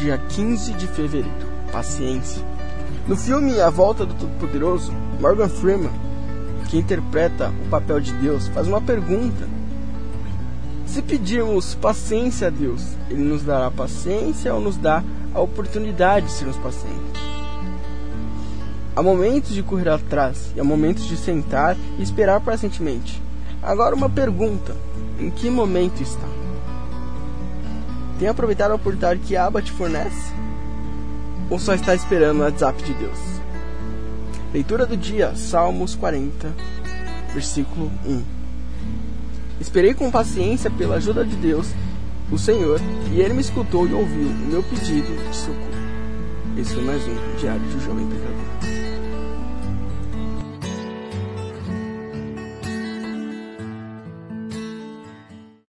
dia 15 de fevereiro. Paciência. No filme A Volta do Todo-Poderoso, Morgan Freeman, que interpreta o papel de Deus, faz uma pergunta. Se pedirmos paciência a Deus, Ele nos dará paciência ou nos dá a oportunidade de sermos pacientes? Há momentos de correr atrás e há momentos de sentar e esperar pacientemente. Agora uma pergunta: em que momento está? Tem aproveitado a oportunidade que a aba te fornece? Ou só está esperando o WhatsApp de Deus? Leitura do dia, Salmos 40, versículo 1. Esperei com paciência pela ajuda de Deus, o Senhor, e ele me escutou e ouviu o meu pedido de socorro. Esse foi mais um Diário de um Jovem Pecador.